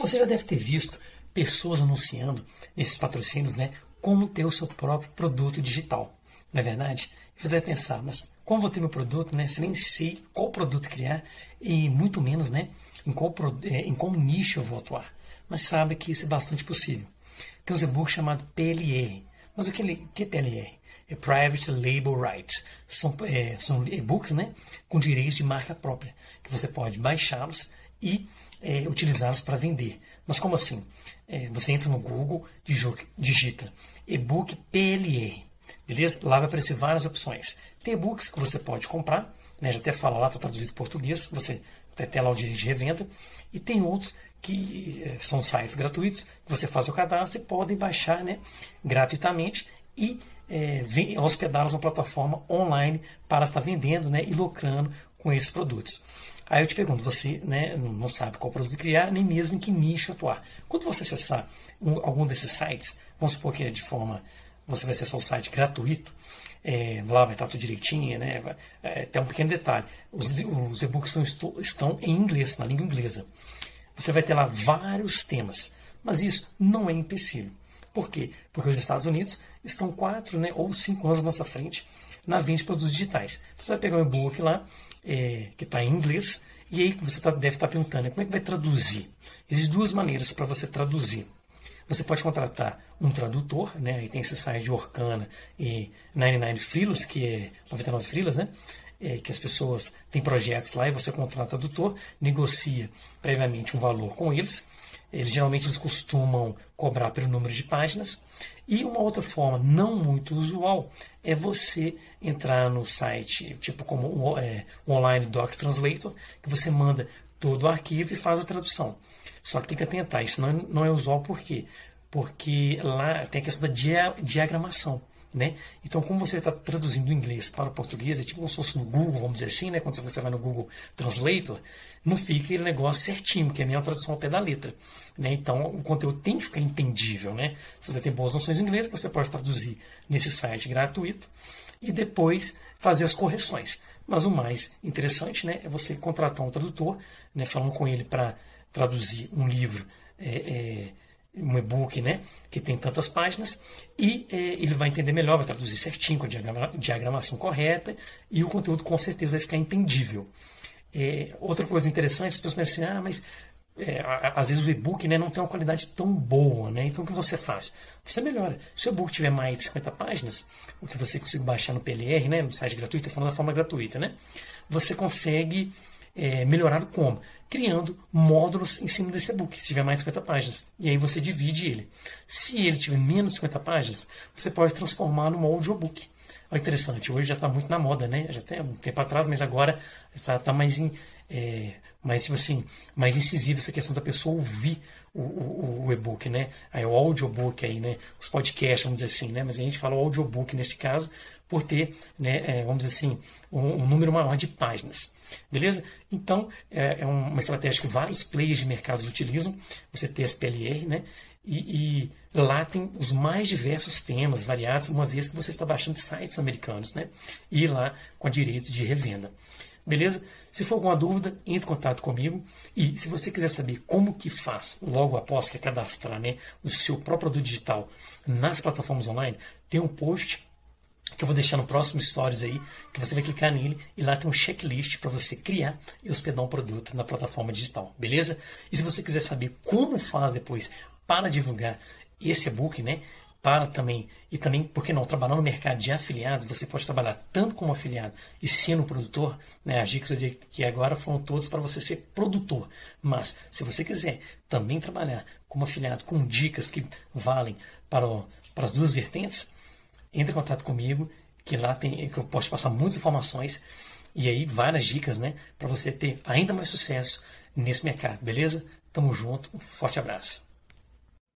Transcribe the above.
Você já deve ter visto pessoas anunciando nesses patrocínios, né, como ter o seu próprio produto digital. Não é verdade? Você deve pensar, mas como vou ter meu produto, né? Se nem sei qual produto criar e muito menos, né, em qual, é, em qual nicho eu vou atuar. Mas sabe que isso é bastante possível. Tem um e-book chamado PLR. Mas o que, que é PLR? É Private Label Rights. São, é, são e-books né, com direitos de marca própria, que você pode baixá-los e é, utilizá-los para vender. Mas como assim? É, você entra no Google, digita e-book PLR, beleza? Lá vai aparecer várias opções. Tem e-books que você pode comprar, né, já até fala lá, está traduzido em português, você até lá o direito de revenda, e tem outros que é, são sites gratuitos, que você faz o cadastro e podem baixar né, gratuitamente e é, hospedá-los na plataforma online para estar vendendo né, e lucrando com esses produtos. Aí eu te pergunto, você né, não sabe qual produto criar, nem mesmo em que nicho atuar. Quando você acessar um, algum desses sites, vamos supor que é de forma, você vai acessar o site gratuito, é, lá vai estar tudo direitinho, né? É, tem um pequeno detalhe, os, os e-books estão, estão em inglês, na língua inglesa. Você vai ter lá vários temas, mas isso não é empecilho. Por quê? Porque os Estados Unidos estão quatro né, ou cinco anos na nossa frente na venda de produtos digitais. Então, você vai pegar um e-book lá, é, que está em inglês, e aí você tá, deve estar tá perguntando como é que vai traduzir. Existem duas maneiras para você traduzir. Você pode contratar um tradutor, né? Aí tem esse site de Orkana e 99 Freelas, que é 99 Freelas, né? É, que as pessoas têm projetos lá e você contrata o tradutor, negocia previamente um valor com eles eles geralmente eles costumam cobrar pelo número de páginas. E uma outra forma não muito usual é você entrar no site, tipo como o é, Online Doc Translator, que você manda todo o arquivo e faz a tradução. Só que tem que atentar, isso não é, não é usual por quê? Porque lá tem a questão da dia, diagramação. Né? Então, como você está traduzindo o inglês para o português, é tipo como se fosse no Google, vamos dizer assim, né? quando você vai no Google Translator, não fica aquele negócio certinho, que é a minha tradução ao pé da letra. Né? Então, o conteúdo tem que ficar entendível. Né? Se você tem boas noções de inglês, você pode traduzir nesse site gratuito e depois fazer as correções. Mas o mais interessante né, é você contratar um tradutor, né, falando com ele para traduzir um livro. É, é, um e-book, né, que tem tantas páginas, e é, ele vai entender melhor, vai traduzir certinho, com a diagrama, diagramação correta, e o conteúdo com certeza vai ficar entendível. É, outra coisa interessante, as pessoas pensam assim, ah, mas é, às vezes o e-book né, não tem uma qualidade tão boa, né? Então o que você faz? Você melhora. Se o e-book tiver mais de 50 páginas, o que você consegue baixar no PLR, né, no site gratuito, falando da forma gratuita, né? Você consegue é, melhorar como? Criando módulos em cima desse e-book, se tiver mais de 50 páginas. E aí você divide ele. Se ele tiver menos de 50 páginas, você pode transformar num audiobook. Olha interessante, hoje já está muito na moda, né? Já tem um tempo atrás, mas agora está tá mais, em, é, mais, tipo assim, mais incisiva essa questão da pessoa ouvir o, o, o e-book, né? Aí o audiobook aí, né? Os podcasts, vamos dizer assim, né? Mas a gente fala o audiobook nesse caso por ter, né, é, vamos dizer assim, um, um número maior de páginas. Beleza? Então, é, é uma estratégia que vários players de mercados utilizam, você ter SPLR, né? E, e, lá tem os mais diversos temas variados, uma vez que você está baixando sites americanos, né? E lá com a direito de revenda. Beleza? Se for alguma dúvida, entre em contato comigo. E se você quiser saber como que faz, logo após que é cadastrar né, o seu próprio produto digital nas plataformas online, tem um post que eu vou deixar no próximo Stories aí, que você vai clicar nele e lá tem um checklist para você criar e hospedar um produto na plataforma digital, beleza? E se você quiser saber como faz depois para divulgar esse e-book, né? Para também, e também, por que não, trabalhar no mercado de afiliados, você pode trabalhar tanto como afiliado e sendo produtor, né? As dicas que agora foram todas para você ser produtor. Mas, se você quiser também trabalhar como afiliado com dicas que valem para, o, para as duas vertentes, entre em contato comigo, que lá tem, que eu posso passar muitas informações e aí várias dicas, né, para você ter ainda mais sucesso nesse mercado, beleza? Tamo junto, um forte abraço.